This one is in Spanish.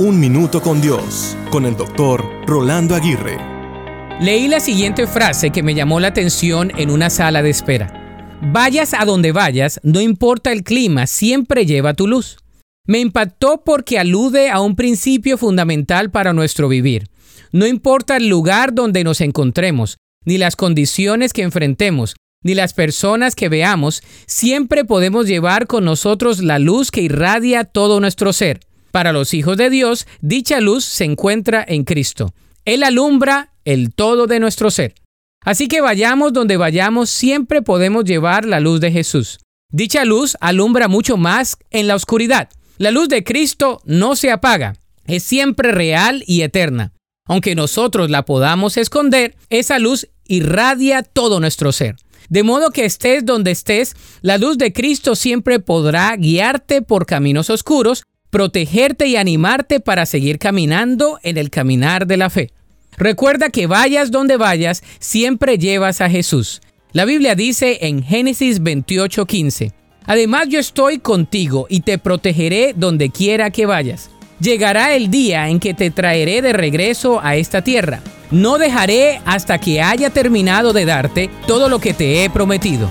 Un Minuto con Dios, con el doctor Rolando Aguirre. Leí la siguiente frase que me llamó la atención en una sala de espera. Vayas a donde vayas, no importa el clima, siempre lleva tu luz. Me impactó porque alude a un principio fundamental para nuestro vivir. No importa el lugar donde nos encontremos, ni las condiciones que enfrentemos, ni las personas que veamos, siempre podemos llevar con nosotros la luz que irradia todo nuestro ser. Para los hijos de Dios, dicha luz se encuentra en Cristo. Él alumbra el todo de nuestro ser. Así que vayamos donde vayamos, siempre podemos llevar la luz de Jesús. Dicha luz alumbra mucho más en la oscuridad. La luz de Cristo no se apaga, es siempre real y eterna. Aunque nosotros la podamos esconder, esa luz irradia todo nuestro ser. De modo que estés donde estés, la luz de Cristo siempre podrá guiarte por caminos oscuros protegerte y animarte para seguir caminando en el caminar de la fe. Recuerda que vayas donde vayas, siempre llevas a Jesús. La Biblia dice en Génesis 28:15, Además yo estoy contigo y te protegeré donde quiera que vayas. Llegará el día en que te traeré de regreso a esta tierra. No dejaré hasta que haya terminado de darte todo lo que te he prometido.